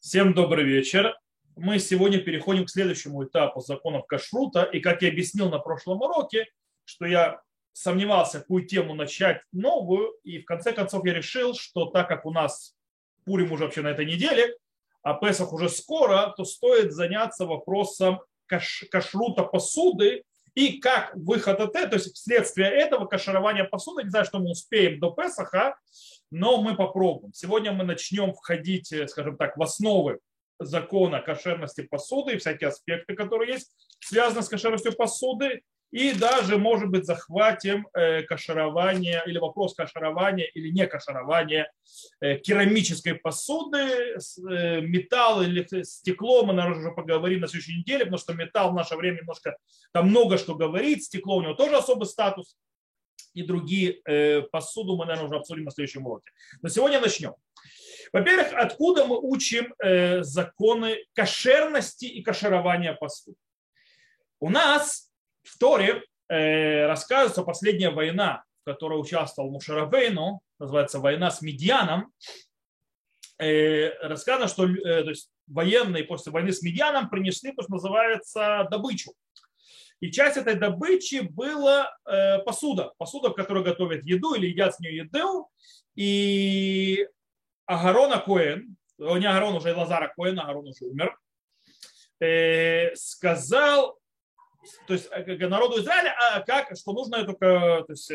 Всем добрый вечер. Мы сегодня переходим к следующему этапу законов кашрута. И как я объяснил на прошлом уроке, что я сомневался, какую тему начать новую. И в конце концов я решил, что так как у нас Пурим уже вообще на этой неделе, а Песах уже скоро, то стоит заняться вопросом каш- кашрута посуды и как выход от этого, то есть вследствие этого каширования посуды, не знаю, что мы успеем до Песаха, но мы попробуем. Сегодня мы начнем входить, э, скажем так, в основы закона кошерности посуды и всякие аспекты, которые есть, связаны с кошерностью посуды, и даже, может быть, захватим э, каширование или вопрос каширования или не каширования э, керамической посуды, металл или стекло, мы, наверное, уже поговорим на следующей неделе, потому что металл в наше время немножко, там много что говорит, стекло у него тоже особый статус, и другие э, посуду мы, наверное, уже обсудим на следующем уроке. Но сегодня начнем. Во-первых, откуда мы учим э, законы кошерности и кошерования посуды? У нас в Торе э, рассказывается последняя война, в которой участвовал Мушаравейну, называется война с Медьяном. Рассказано, что то есть, военные после войны с Медьяном принесли то, что называется добычу. И часть этой добычи была э, посуда. Посуда, в которой готовят еду или едят с нее еду. И Агарона Коэн, не Агарон уже, Лазара Коэн, Агарон уже умер, э, сказал, то есть э, народу Израиля, а как, что нужно эту то есть,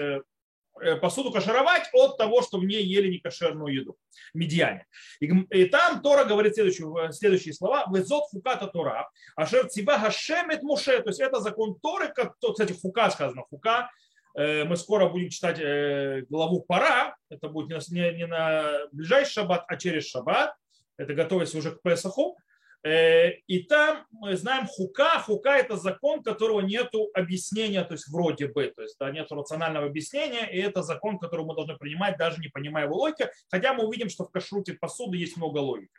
Э, посуду кашировать от того, что в ней ели некошерную еду. Медиане. И, и там Тора говорит следующие, следующие слова. Везот фуката Тора. Ашер цива хашемет муше. То есть это закон Торы, как, кстати, фука сказано. Фука э, мы скоро будем читать э, главу пора. Это будет не, не на ближайший шаббат, а через шаббат. Это готовясь уже к Песаху. И там мы знаем хука. Хука – это закон, которого нет объяснения, то есть вроде бы, то есть да, нет рационального объяснения, и это закон, который мы должны принимать, даже не понимая его логики, хотя мы увидим, что в кашруте посуды есть много логики.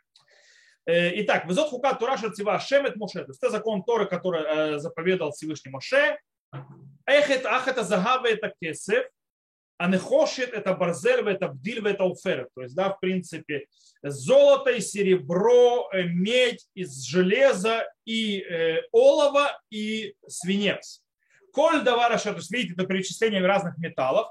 Э, итак, везот хука Тура Шерцева Шемет Моше. То есть это закон Торы, который э, заповедал Всевышний Моше. Эх, это, ах, это загава, это кесев. А нехошит это барзель, это бдиль, это уфер. То есть, да, в принципе, золото и серебро, э, медь из железа и э, олова и свинец. Коль давар ашер, то есть, видите, это перечисление разных металлов.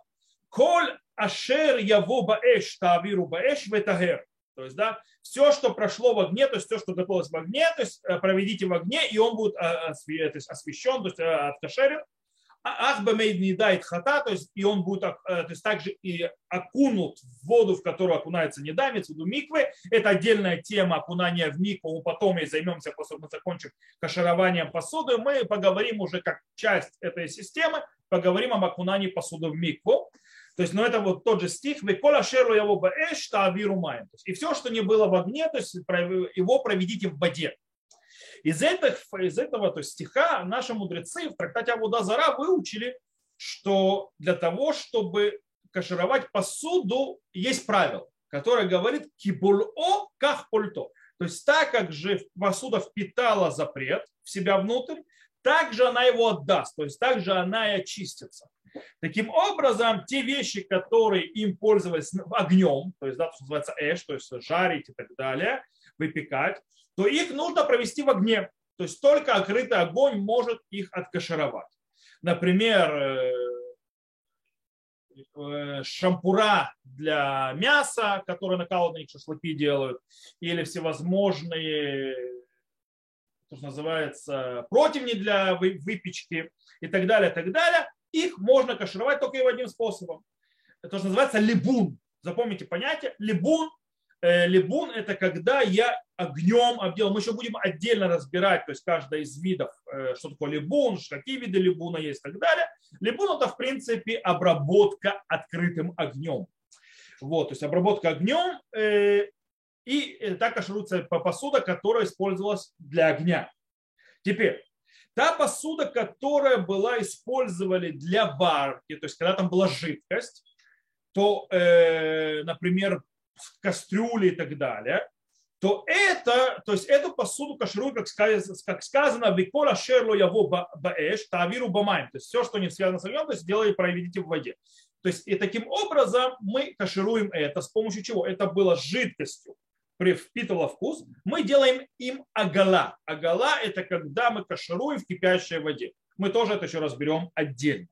Коль ашер яво баэш тавиру баэш ветагер. То есть, да, все, что прошло в огне, то есть все, что готовилось в огне, то есть э, проведите в огне, и он будет освещен, то есть откашерен. Ахбамейд не дает хата, то есть и он будет э, то есть также и окунут в воду, в которую окунается недамец, в виду миквы. Это отдельная тема окунания в микву, потом и займемся, после мы закончим кашированием посуды. Мы поговорим уже как часть этой системы, поговорим об окунании посуды в микву. То есть, ну это вот тот же стих, «Векола шерлу его баэш тавиру маем». И все, что не было в огне, то есть его проведите в воде. Из, этих, из этого то есть стиха наши мудрецы в трактате Абуда Зара выучили, что для того, чтобы кашировать посуду, есть правило, которое говорит кибуло как пульто. То есть так как же посуда впитала запрет в себя внутрь, так же она его отдаст, то есть так же она и очистится. Таким образом, те вещи, которые им пользовались огнем, то есть, да, то, что называется эш, то есть жарить и так далее, выпекать, то их нужно провести в огне. То есть только открытый огонь может их откашировать. Например, э, э, шампура для мяса, которые накалывают шашлыки делают, или всевозможные, то, что называется, противни для выпечки и так далее, так далее, их можно кашировать только его одним способом. Это, называется либун. Запомните понятие. Либун Э, либун – это когда я огнем обделал. Мы еще будем отдельно разбирать, то есть каждый из видов, э, что такое либун, какие виды либуна есть и так далее. Либун – это, в принципе, обработка открытым огнем. Вот, то есть обработка огнем, э, и так кашируется посуда, которая использовалась для огня. Теперь, та посуда, которая была использовали для варки, то есть когда там была жидкость, то, например, кастрюли и так далее, то это, то есть эту посуду кашируют, как сказано, как сказано «Викола шерло яво баэш, тавиру бамайм». То есть все, что не связано с огнем, то есть делайте, проведите в воде. То есть и таким образом мы кашируем это с помощью чего? Это было жидкостью впитывала вкус, мы делаем им агала. Агала – это когда мы кашируем в кипящей воде. Мы тоже это еще разберем отдельно.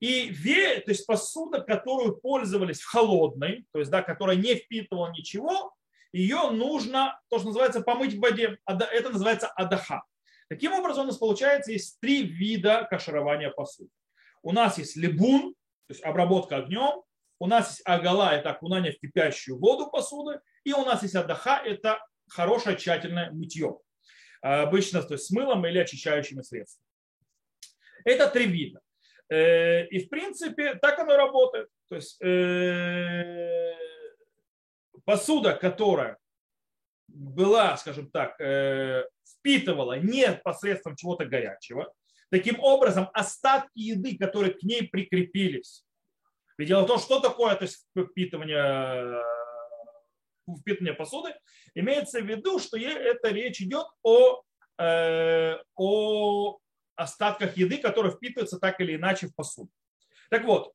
И ве, то есть посуда, которую пользовались в холодной, то есть да, которая не впитывала ничего, ее нужно, то, что называется, помыть в воде. Это называется адаха. Таким образом, у нас получается есть три вида каширования посуды. У нас есть лебун, то есть обработка огнем. У нас есть агала, это окунание в кипящую воду посуды. И у нас есть адаха, это хорошее тщательное мытье. Обычно то есть с мылом или очищающими средствами. Это три вида. Э, и в принципе так оно работает. То есть э, посуда, которая была, скажем так, э, впитывала не посредством чего-то горячего, таким образом остатки еды, которые к ней прикрепились. Ведь дело в том, что такое то есть, впитывание, впитывание посуды, имеется в виду, что это речь идет о, о остатках еды, которые впитываются так или иначе в посуду. Так вот,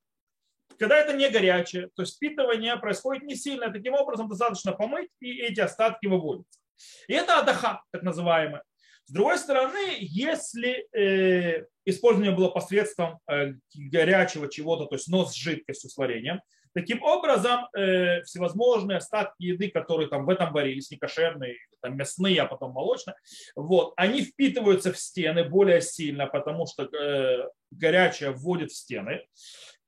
когда это не горячее, то есть впитывание происходит не сильно, таким образом достаточно помыть, и эти остатки выводятся. И это адаха, так называемое. С другой стороны, если э, использование было посредством э, горячего чего-то, то есть нос с жидкостью, с вареньем, таким образом э, всевозможные остатки еды, которые там в этом варились, не кошерные, там мясные, а потом молочные, вот, они впитываются в стены более сильно, потому что э, горячее вводит в стены.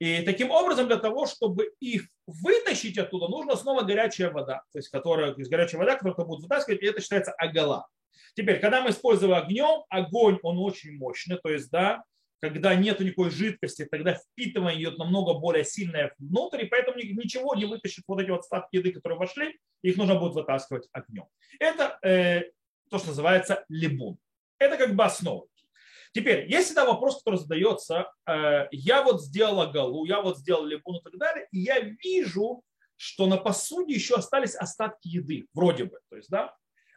И таким образом, для того, чтобы их вытащить оттуда, нужна снова горячая вода, то есть, которая, то есть горячая вода, которую будет вытаскивать, и это считается агала. Теперь, когда мы используем огнем, огонь, он очень мощный, то есть, да, когда нет никакой жидкости, тогда впитывание идет намного более сильное внутрь, и поэтому ничего не вытащит вот эти вот остатки еды, которые вошли, их нужно будет вытаскивать огнем. Это э, то, что называется либун. Это как бы основа. Теперь, есть всегда вопрос, который задается, э, я вот сделал галу, я вот сделал либун и так далее, и я вижу, что на посуде еще остались остатки еды, вроде бы. То есть, да,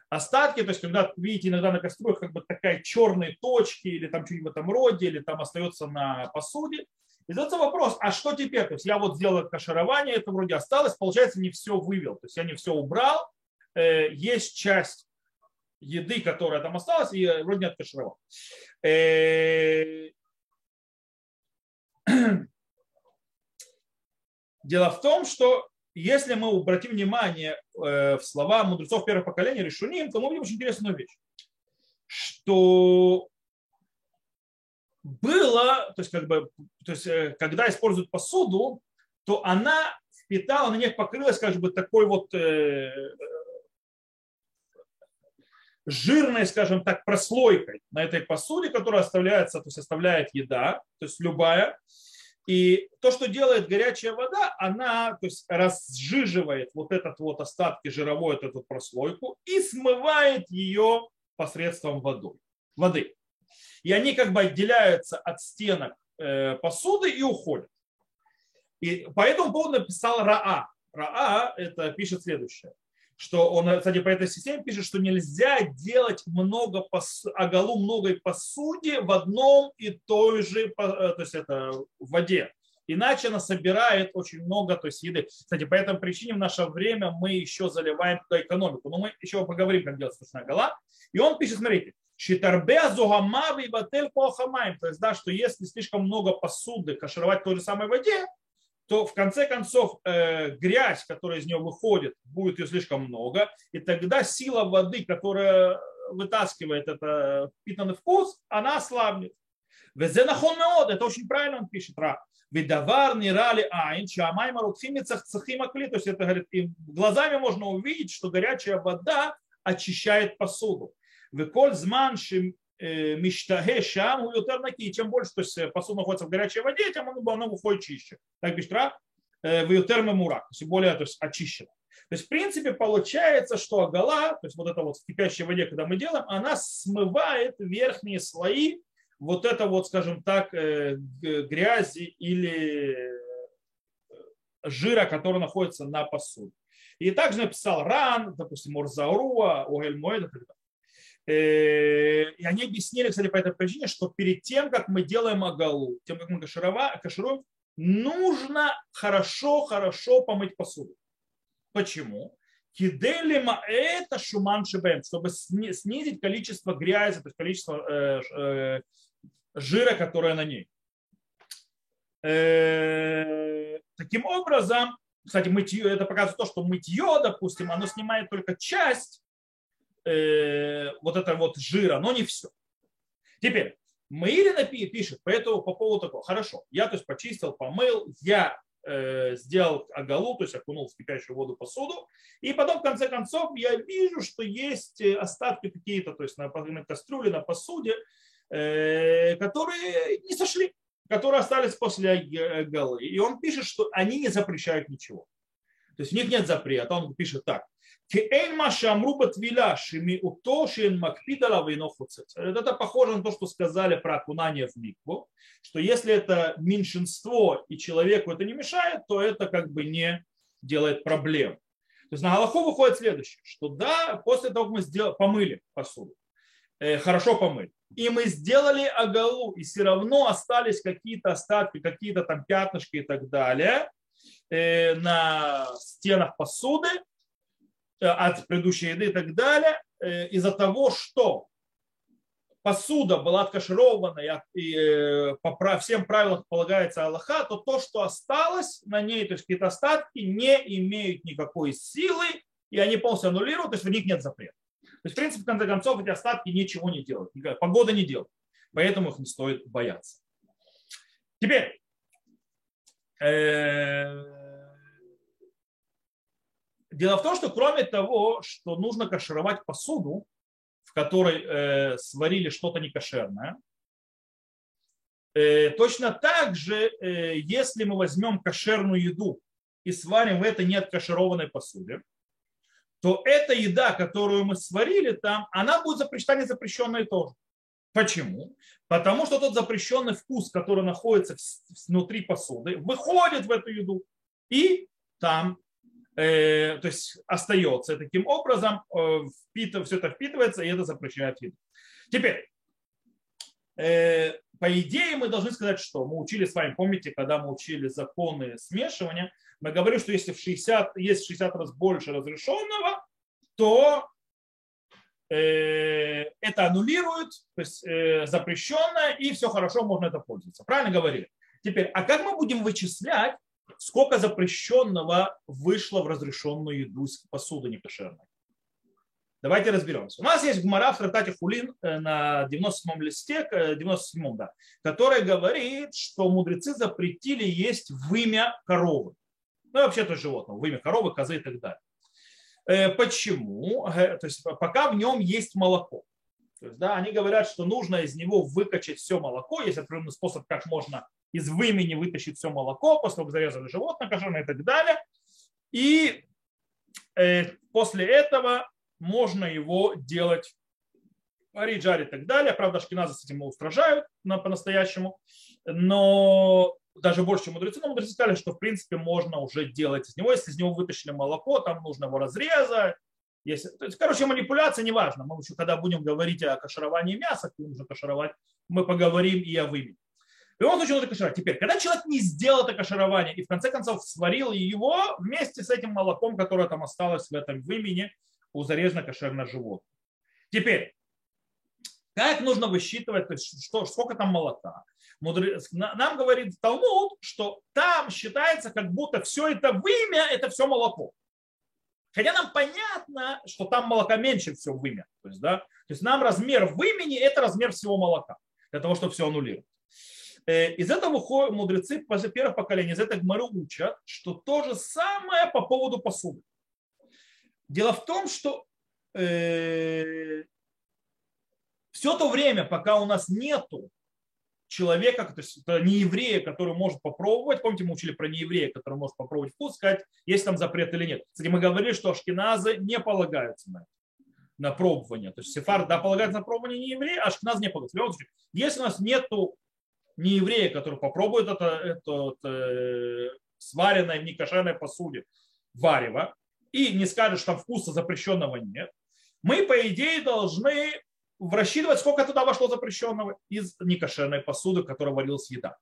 остатки, то есть когда видите иногда на кастрюлях как бы такая черные точки или там что-нибудь в этом роде, или там остается на посуде. И задается вопрос, а что теперь? То есть я вот сделал каширование, это вроде осталось, получается не все вывел, то есть я не все убрал, э, есть часть еды, которая там осталась, и вроде не откашировал. Э, дело в том, что если мы обратим внимание э, в слова мудрецов первого поколения Решуним, то мы увидим очень интересную вещь, что было, то есть, как бы, то есть э, когда используют посуду, то она впитала, на них покрылась как бы такой вот э, жирной, скажем так, прослойкой на этой посуде, которая оставляется, то есть оставляет еда, то есть любая, и то, что делает горячая вода, она то есть, разжиживает вот этот вот остатки жировой, вот эту прослойку и смывает ее посредством водой, воды. И они как бы отделяются от стенок э, посуды и уходят. И по этому поводу написал Раа. Раа это пишет следующее что он, кстати, по этой системе пишет, что нельзя делать много пос... оголу многой посуде в одном и той же, э, то есть это в воде. Иначе она собирает очень много то есть еды. Кстати, по этой причине в наше время мы еще заливаем туда экономику. Но мы еще поговорим, как делать сушная гола. И он пишет, смотрите, Шитарбе зугамави батель похамаем. То есть, да, что если слишком много посуды кашировать в той же самой воде, то в конце концов э, грязь, которая из нее выходит, будет ее слишком много, и тогда сила воды, которая вытаскивает этот питанный вкус, она ослабнет. Это очень правильно он пишет. Видавар не рали айн, чамайма рукхимицах цахимакли. То есть это говорит, и глазами можно увидеть, что горячая вода очищает посуду. Веколь зман Э, миштахе шам ютер наки. Чем больше то есть, э, посуда находится в горячей воде, тем оно, оно выходит чище. Так пишет Ра, в ютер мемурак, то есть более то есть, очищено. То есть, в принципе, получается, что агала, то есть вот это вот в кипящей воде, когда мы делаем, она смывает верхние слои вот это вот, скажем так, э, грязи или жира, который находится на посуде. И также написал Ран, допустим, Урзауруа, Огель Моэд и так далее. Э, и они объяснили, кстати, по этой причине, что перед тем, как мы делаем агалу, тем, как мы кашируем, нужно хорошо-хорошо помыть посуду. Почему? Киделима это шуман шибем, чтобы снизить количество грязи, то есть количество э, э, жира, которое на ней. Таким образом, кстати, мытье, это показывает то, что мытье, допустим, оно снимает только часть э, вот этого вот жира, но не все. Теперь, Маирина пишет поэтому по поводу такого, хорошо, я то есть почистил, помыл, я э, сделал оголу, то есть окунул в кипящую воду посуду, и потом в конце концов я вижу, что есть э, остатки какие-то, то есть на, на кастрюле, на посуде, э, которые не сошли которые остались после голы. И он пишет, что они не запрещают ничего. То есть у них нет запрета. Он пишет так. Это похоже на то, что сказали про окунание в микву, что если это меньшинство и человеку это не мешает, то это как бы не делает проблем. То есть на Галаху выходит следующее, что да, после того, как мы сделали, помыли посуду, э, хорошо помыли, и мы сделали агалу, и все равно остались какие-то остатки, какие-то там пятнышки и так далее на стенах посуды э, от предыдущей еды и так далее, э, из-за того, что посуда была откаширована и по всем правилам полагается Аллаха, то то, что осталось на ней, то есть какие-то остатки, не имеют никакой силы, и они полностью аннулируют, то есть в них нет запрета. То есть, в принципе, в конце концов, эти остатки ничего не делают. Погода не делает. Поэтому их не стоит бояться. Теперь, э, дело в том, что кроме того, что нужно кашировать посуду, в которой э, сварили что-то некошерное, э, точно так же, если мы возьмем кошерную еду и сварим в этой неоткашированной посуде, то эта еда, которую мы сварили там, она будет запрещена не запрещенной тоже. Почему? Потому что тот запрещенный вкус, который находится внутри посуды, выходит в эту еду и там э, то есть остается. Таким образом э, впитыв, все это впитывается, и это запрещает еду. Теперь, э, по идее, мы должны сказать, что мы учили с вами, помните, когда мы учили законы смешивания, мы говорим, что если в 60, есть в 60 раз больше разрешенного, то это аннулирует, то есть э, запрещенное, и все хорошо, можно это пользоваться. Правильно говорили? Теперь, а как мы будем вычислять, сколько запрещенного вышло в разрешенную еду из посуды некошерной? Давайте разберемся. У нас есть гмара в трактате Хулин э, на 97-м листе, 97-м, да, который говорит, что мудрецы запретили есть вымя коровы. Ну, вообще-то животного, вымя коровы, козы и так далее. Э, почему? То есть пока в нем есть молоко. То есть, да, они говорят, что нужно из него выкачать все молоко. Есть определенный способ, как можно из вымени вытащить все молоко, после того, как зарезали животное кошерное и так далее. И э, после этого можно его делать варить, жарить и так далее. Правда, шкиназы с этим устражают на, по-настоящему. Но даже больше, чем мудрецы, но мудрецы сказали, что в принципе можно уже делать из него. Если из него вытащили молоко, там нужно его разрезать. Если, то есть, короче, манипуляция неважно. Мы еще, когда будем говорить о кашировании мяса, как нужно кашировать, мы поговорим и о вымени. В любом случае нужно кашировать. Теперь, когда человек не сделал это каширование и в конце концов сварил его вместе с этим молоком, которое там осталось в этом вымени, у зарезано кошерное животное. Теперь, как нужно высчитывать, то есть что, сколько там молока? Мудрец, нам говорит Талмуд, что там считается, как будто все это вымя, это все молоко. Хотя нам понятно, что там молока меньше всего вымя. То есть, да, то есть нам размер вымени – это размер всего молока, для того, чтобы все аннулировать. Э, из этого мудрецы первых поколений, из этого Гмары учат, что то же самое по поводу посуды. Дело в том, что э, все то время, пока у нас нету человека, то есть это не еврея, который может попробовать, помните, мы учили про нееврея, который может попробовать вкус, сказать, есть там запрет или нет. Кстати, мы говорили, что ашкеназы не полагаются на это, на пробование. То есть сефар, да, полагается на пробование не еврея, а ашкеназ не полагается. Если у нас нету нееврея, который попробует это, это, это сваренное в некошерной посуде варево, и не скажет, что там вкуса запрещенного нет, мы, по идее, должны рассчитывать, сколько туда вошло запрещенного из некошерной посуды, в которой варилась еда.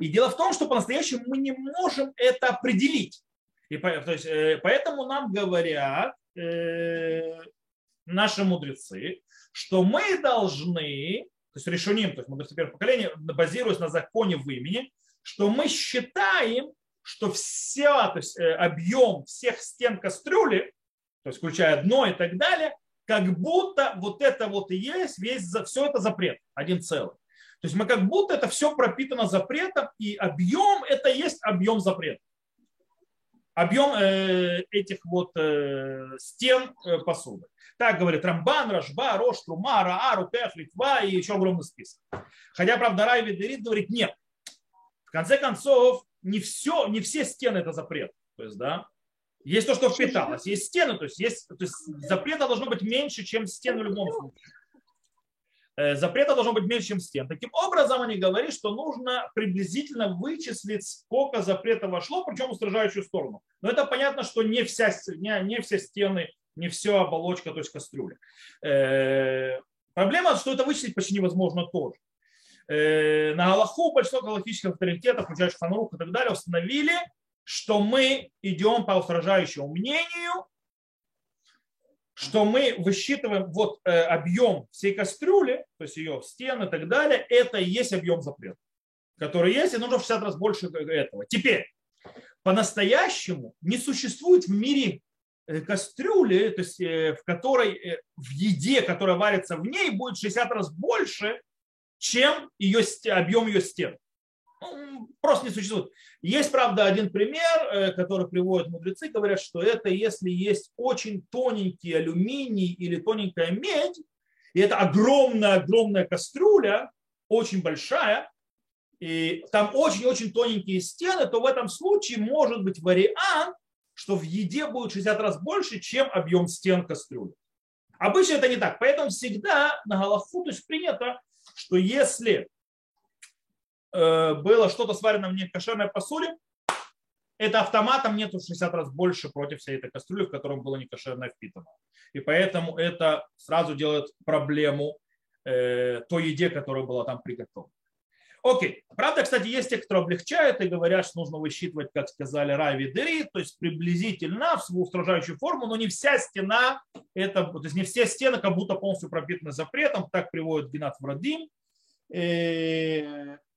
И дело в том, что по-настоящему мы не можем это определить. И то есть, э, поэтому нам говорят э, наши мудрецы, что мы должны, то есть решуним, то есть мудрецы первого поколения, базируясь на законе в имени, что мы считаем, что все, то есть э, объем всех стен кастрюли, то есть включая дно и так далее, как будто вот это вот и есть, весь, все это запрет, один целый. То есть мы как будто это все пропитано запретом, и объем это есть объем запрета. Объем э, этих вот э, стен э, посуды. Так говорит Рамбан, Рашба, Рош, Трума, Раа, Рупех, Литва и еще огромный список. Хотя, правда, Рай Ведерит говорит, нет. В конце концов, не, все, не все стены это запрет. То есть, да, есть то, что впиталось, есть стены, то есть, есть, то есть запрета должно быть меньше, чем стены в любом случае. Э, запрета должно быть меньше, чем стен. Таким образом, они говорят, что нужно приблизительно вычислить, сколько запрета вошло, причем в устражающую сторону. Но это понятно, что не, вся, не, не все стены, не все оболочка, то есть кастрюля. Э, проблема, что это вычислить почти невозможно тоже. Э, на Галаху большинство галактических авторитетов, включая Шханрух и так далее, установили, что мы идем по устражающему мнению, что мы высчитываем вот э, объем всей кастрюли, то есть ее стены и так далее, это и есть объем запрета, который есть, и нужно в 60 раз больше этого. Теперь, по-настоящему не существует в мире э, кастрюли, то есть э, в которой в еде, которая варится в ней, будет 60 раз больше, чем ее, объем ее стен. Ну, просто не существует. Есть, правда, один пример, э, который приводят мудрецы, говорят, что это если есть очень тоненький алюминий или тоненькая медь, и это огромная-огромная кастрюля, очень большая, и там очень-очень тоненькие стены, то в этом случае может быть вариант, что в еде будет 60 раз больше, чем объем стен кастрюли. Обычно это не так. Поэтому всегда на Галаху то есть принято, что если было что-то сварено в некошерной посуде, это автоматом нету в 60 раз больше против всей этой кастрюли, в котором было некошерное впитано. И поэтому это сразу делает проблему э, той еде, которая была там приготовлена. Окей. Правда, кстати, есть те, кто облегчают и говорят, что нужно высчитывать, как сказали, рави дери, то есть приблизительно в свою устражающую форму, но не вся стена, это, то есть не все стены как будто полностью пропитаны запретом, так приводит Геннад Врадим.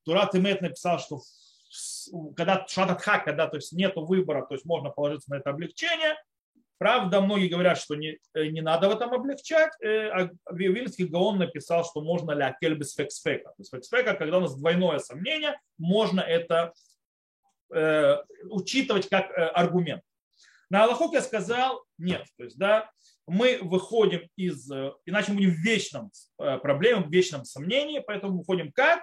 Турат Имет написал, что когда шататха, когда то есть нет выбора, то есть можно положиться на это облегчение. Правда, многие говорят, что не, э, не надо в этом облегчать. Э, а Вильский Гаон написал, что можно ля кельбис фексфека. То есть фексфека, когда у нас двойное сомнение, можно это э, учитывать как э, аргумент. На Аллахук я сказал нет. То есть, да, мы выходим из, э, иначе мы будем в вечном проблеме, в вечном сомнении, поэтому выходим как?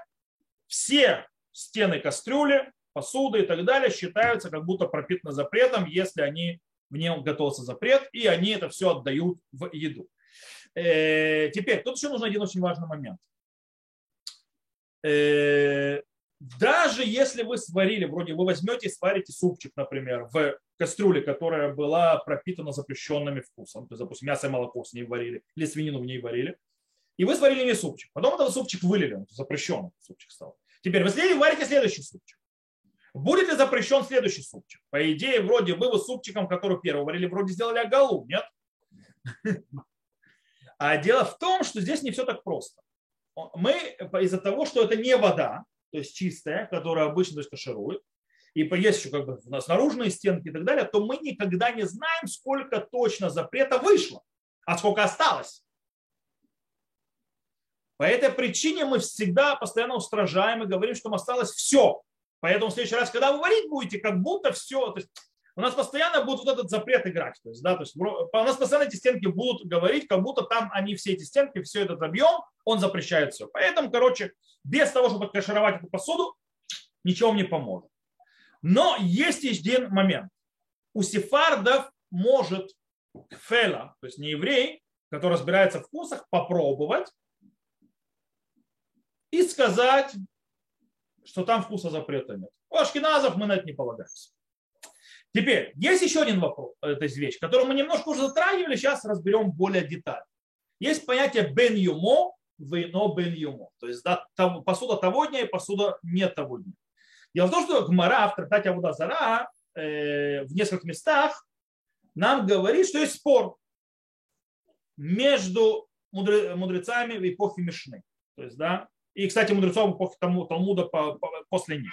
Все стены кастрюли, посуды и так далее считаются как будто пропитаны запретом, если они в нем готовится запрет, и они это все отдают в еду. Э, теперь, тут еще нужен один очень важный момент. Э, даже если вы сварили, вроде вы возьмете и сварите супчик, например, в кастрюле, которая была пропитана запрещенными вкусом, то есть, допустим, мясо и молоко с ней варили, или свинину в ней варили, и вы сварили не супчик. Потом этот супчик вылили, он запрещенный супчик стал. Теперь вы варите следующий супчик. Будет ли запрещен следующий супчик? По идее, вроде бы вы супчиком, который первый варили, вроде сделали агалу, нет? А дело в том, что здесь не все так просто. Мы из-за того, что это не вода, то есть чистая, которая обычно то есть, каширует, и есть еще как бы у нас наружные стенки и так далее, то мы никогда не знаем, сколько точно запрета вышло, а сколько осталось. По этой причине мы всегда постоянно устражаем и говорим, что осталось все. Поэтому в следующий раз, когда вы варить будете, как будто все, то есть у нас постоянно будет вот этот запрет играть. То есть, да, то есть у нас постоянно эти стенки будут говорить, как будто там они все эти стенки, все этот объем, он запрещает все. Поэтому, короче, без того, чтобы кашировать эту посуду, ничего вам не поможет. Но есть еще один момент. У сефардов может фела, то есть не еврей, который разбирается в вкусах, попробовать и сказать, что там вкуса запрета нет. У ашкеназов мы на это не полагаемся. Теперь, есть еще один вопрос, это вещь, которую мы немножко уже затрагивали, сейчас разберем более детально. Есть понятие бен юмо, вино бен юмо. То есть да, посуда того дня и посуда не того дня. Дело в том, что Гмара в трактате Абуда Зара э, в нескольких местах нам говорит, что есть спор между мудрецами в эпохе Мишны. То есть, да, и, кстати, мудрецов эпохи Талмуда после них.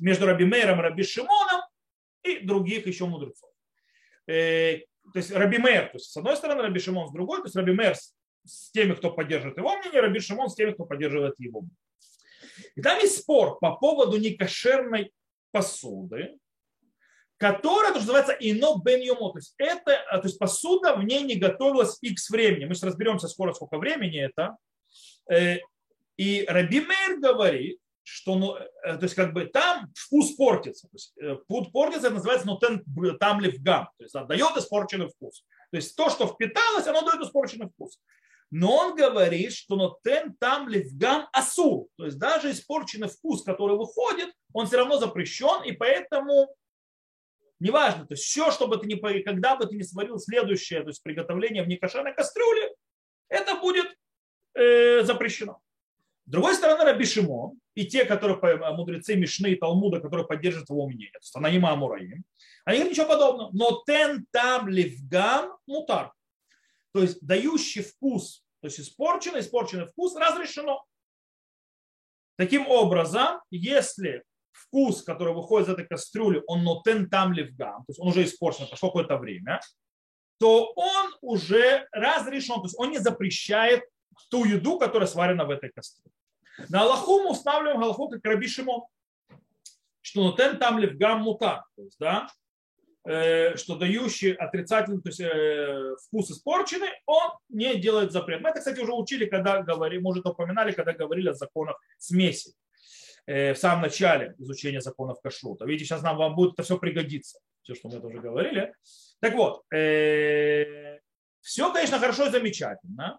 Между Раби Мейром Раби Шимоном и других еще мудрецов. Э, то есть Раби Мейр, то есть с одной стороны, Раби Шимон с другой, то есть Раби Мейр с теми, кто поддерживает его мнение, Раби Шимон с теми, кто поддерживает его мнение. И там есть спор по поводу некошерной посуды, которая, то, что называется, ино бен йомо. То есть, это, а, то есть посуда в ней не готовилась x времени. Мы сейчас разберемся скоро, сколько времени это. И Раби Мейр говорит, что ну, э, то есть как бы там вкус портится. То есть, э, портится, это называется ну, там гам, то есть отдает испорченный вкус. То есть то, что впиталось, оно дает испорченный вкус. Но он говорит, что но тен там гам асу, то есть даже испорченный вкус, который выходит, он все равно запрещен, и поэтому неважно, то есть все, что бы ты не, когда бы ты не сварил следующее, то есть приготовление в некошерной кастрюле, это будет э, запрещено. С другой стороны, Раби Шимон и те, которые мудрецы Мишны и Талмуда, которые поддерживают его мнение, то есть Анаима Амураим, они говорят ничего подобного. Но тен там ливгам мутар. То есть дающий вкус, то есть испорченный, испорченный вкус разрешено. Таким образом, если вкус, который выходит из этой кастрюли, он нотен там ливгам, то есть он уже испорчен, прошло какое-то время, то он уже разрешен, то есть он не запрещает ту еду, которая сварена в этой кастрюле. На Аллаху мы устанавливаем Аллаху как Раби Шимон, что нотен там левгам мута, то есть, да, э, что дающий отрицательный то есть, э, вкус испорченный, он не делает запрет. Мы это, кстати, уже учили, когда говорили, может, упоминали, когда говорили о законах смеси э, в самом начале изучения законов кашрута. Видите, сейчас нам вам будет это все пригодиться, все, что мы это уже говорили. Так вот, все, конечно, хорошо и замечательно,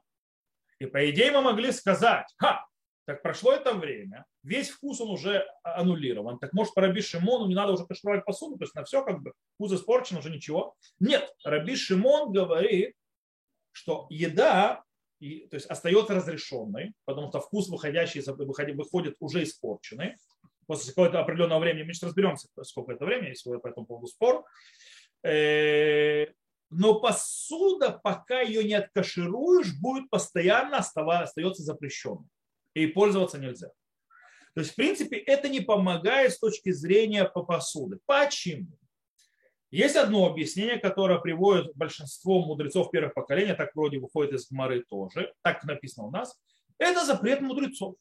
и по идее мы могли сказать, ха, так прошло это время, весь вкус он уже аннулирован. Так может по Раби Шимону не надо уже кашировать посуду, то есть на все как бы вкус испорчен, уже ничего. Нет, Раби Шимон говорит, что еда и, то есть остается разрешенной, потому что вкус выходящий выходит уже испорченный. После какого-то определенного времени, мы сейчас разберемся, сколько это времени, если по этому поводу спор. Но посуда, пока ее не откашируешь, будет постоянно оставаться, остается запрещенной. И пользоваться нельзя. То есть, в принципе, это не помогает с точки зрения по посуды. Почему? Есть одно объяснение, которое приводит большинство мудрецов первых поколений, так вроде выходит из Гмары тоже, так написано у нас, это запрет мудрецов.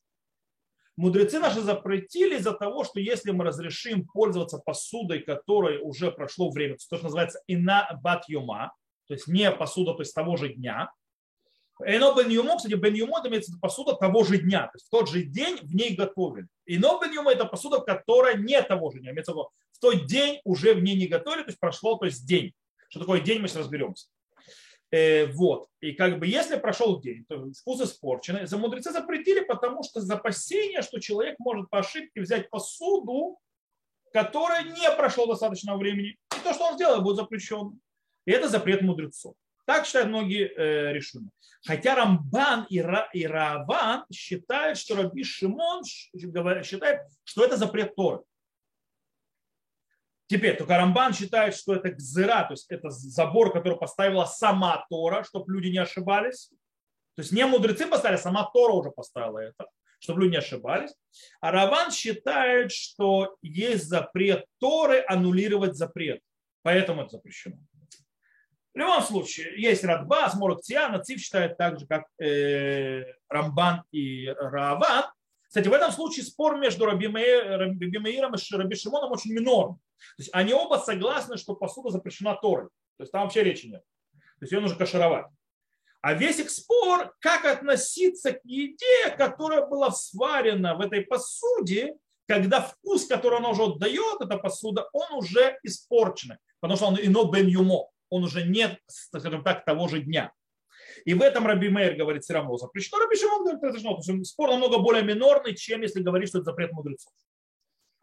Мудрецы наши запретили из-за того, что если мы разрешим пользоваться посудой, которой уже прошло время, то, что называется ина бат юма, то есть не посуда, то есть того же дня. Ино бен юмо, кстати, бен юмо это имеется посуда того же дня, то есть в тот же день в ней готовили. Ино бен юмо это посуда, которая не того же дня, имеется в виду в тот день уже в ней не готовили, то есть прошло, то есть день. Что такое день, мы сейчас разберемся. Э, вот. И как бы если прошел день, то вкус испорченный, за мудрецы запретили, потому что за опасение, что человек может по ошибке взять посуду, которая не прошло достаточно времени, и то, что он сделал, будет запрещено. И это запрет мудрецов. Так считают многие э, решения. Хотя Рамбан и, Ра, и Раван считают, что Раби Шимон считает, что это запрет Торы. Теперь, только Рамбан считает, что это гзыра, то есть это забор, который поставила сама Тора, чтобы люди не ошибались. То есть не мудрецы поставили, сама Тора уже поставила это, чтобы люди не ошибались. А Раван считает, что есть запрет Торы аннулировать запрет. Поэтому это запрещено. В любом случае, есть Радбас, Морокция, Нацив считает так же, как э, Рамбан и Раван, кстати, в этом случае спор между Раби Меиром и Раби Шимоном очень минорный. То есть они оба согласны, что посуда запрещена Торой. То есть там вообще речи нет. То есть ее нужно кашировать. А весь их спор, как относиться к еде, которая была сварена в этой посуде, когда вкус, который она уже отдает, эта посуда, он уже испорченный, потому что он ино бен юмо, он уже нет, скажем так, того же дня. И в этом Раби Мейер говорит все равно запрещено. Раби Шимон говорит разрешено. То есть спор намного более минорный, чем если говорить, что это запрет мудрецов.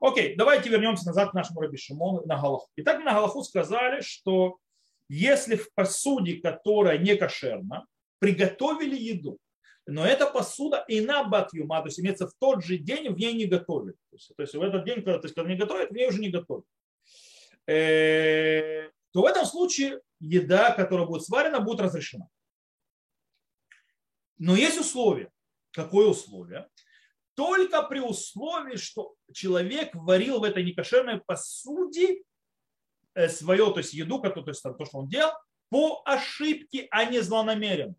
Окей, давайте вернемся назад к нашему Раби Шимону на Галаху. Итак, на Галаху сказали, что если в посуде, которая не кошерна, приготовили еду, но эта посуда и на батюма, то есть имеется в тот же день в ней не готовят. То есть, то есть в этот день, когда, то есть, когда не готовят, в ней уже не готовят. э, то в этом случае еда, которая будет сварена, будет разрешена. Но есть условие. Какое условие? Только при условии, что человек варил в этой некошерной посуде э, свое, то есть еду, то есть то, что он делал, по ошибке, а не злонамеренно.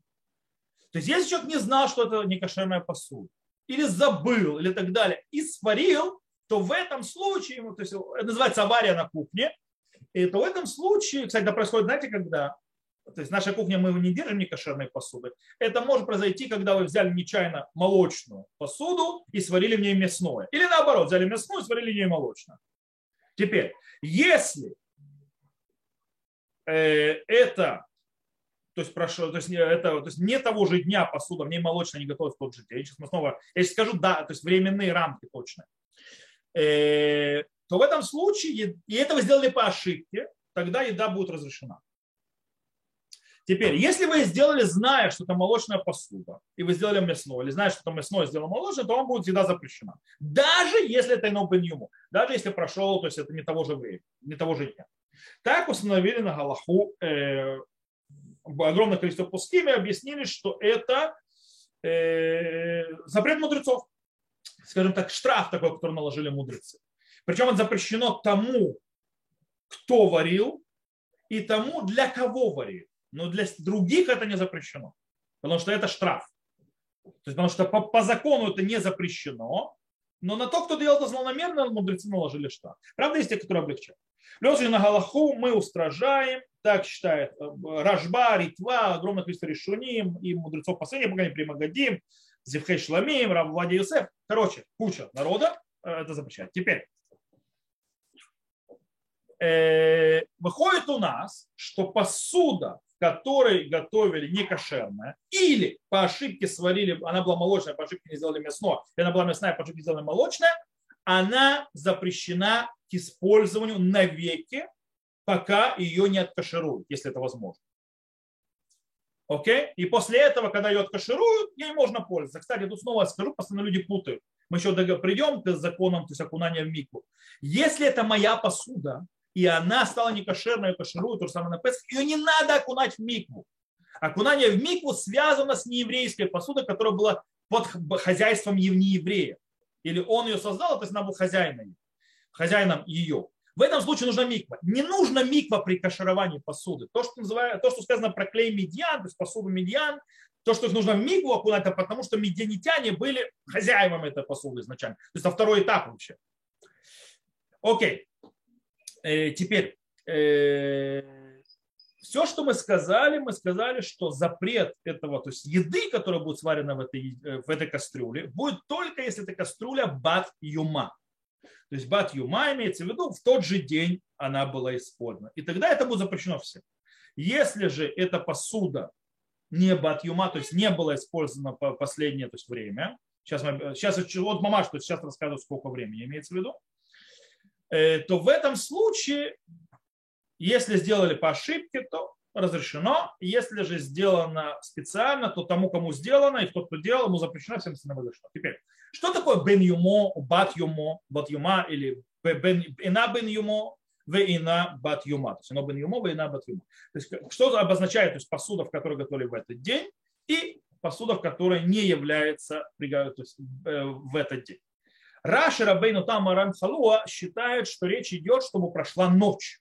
То есть если человек не знал, что это некошерная посуда, или забыл, или так далее, и сварил, то в этом случае, то есть это называется авария на кухне, и то в этом случае, кстати, это происходит, знаете, когда то есть наша кухня мы не держим не кошерной посуды. Это может произойти, когда вы взяли нечаянно молочную посуду и сварили в ней мясное. Или наоборот, взяли мясную и сварили в ней молочное. Теперь, если э, это то есть, прошло, то есть, это, то есть не того же дня посуда, в ней молочная не готовят в тот же день. Сейчас мы снова, я сейчас скажу, да, то есть временные рамки точно. Э, то в этом случае, и этого сделали по ошибке, тогда еда будет разрешена. Теперь, если вы сделали, зная, что это молочная посуда, и вы сделали мясное, или зная, что это мясное сделано молочное, то вам будет еда запрещена. Даже если это ино беньюму, даже если прошел, то есть это не того же времени, не того же дня. Так установили на Галаху э, огромное количество пускими, объяснили, что это э, запрет мудрецов. Скажем так, штраф такой, который наложили мудрецы. Причем это запрещено тому, кто варил, и тому, для кого варил но для других это не запрещено, потому что это штраф. То есть, потому что по, по закону это не запрещено, но на то, кто делал это злонамеренно, мудрецы наложили штраф. Правда, есть те, которые облегчают. В на Галаху мы устражаем, так считает э, Рашба, Ритва, огромное количество решуним и мудрецов последних поколений, Примагадим, Зевхей Шламим, Рав Влади Юсеф. Короче, куча народа э, это запрещает. Теперь, э, выходит у нас, что посуда, которой готовили не кошерное, или по ошибке сварили, она была молочная, по ошибке не сделали мясное, или она была мясная, по ошибке сделали молочное, она запрещена к использованию навеки, пока ее не откашируют, если это возможно. Окей? И после этого, когда ее откашируют, ей можно пользоваться. Кстати, тут снова скажу, постоянно люди путают. Мы еще придем к законам, то есть окунания в мику. Если это моя посуда, и она стала не кошерной, кошерую, то же самое на Песах, ее не надо окунать в микву. Окунание в микву связано с нееврейской посудой, которая была под хозяйством нееврея. Или он ее создал, то есть она была хозяином, хозяином ее. В этом случае нужна миква. Не нужно миква при кашировании посуды. То, что, называют, то, что сказано про клей медиан, то есть посуду медиан, то, что их нужно в микву окунать, это потому что медианитяне были хозяевами этой посуды изначально. То есть это второй этап вообще. Окей. Э, теперь, э, все, что мы сказали, мы сказали, что запрет этого, то есть еды, которая будет сварена в этой, э, в этой кастрюле, будет только если эта кастрюля бат юма. То есть бат юма имеется в виду, в тот же день она была использована. И тогда это будет запрещено всем. Если же эта посуда не бат юма, то есть не была использована по последнее то есть время, сейчас, мы, сейчас вот мама что сейчас рассказываю, сколько времени имеется в виду, то в этом случае, если сделали по ошибке, то разрешено. Если же сделано специально, то тому, кому сделано, и тот, кто делал, ему запрещено, всем остальным разрешено. Теперь, что такое бен юмо, бат юмо, бат юма или бен, ина бен юмо, в ина бат юма. То есть оно бен юмо, в ина бат юма. То есть что обозначает то есть, посуда, в которой готовили в этот день, и посуда, в которой не является то есть, э, в этот день. Раши Рабейну Тамаран Халуа считает, что речь идет, чтобы прошла ночь.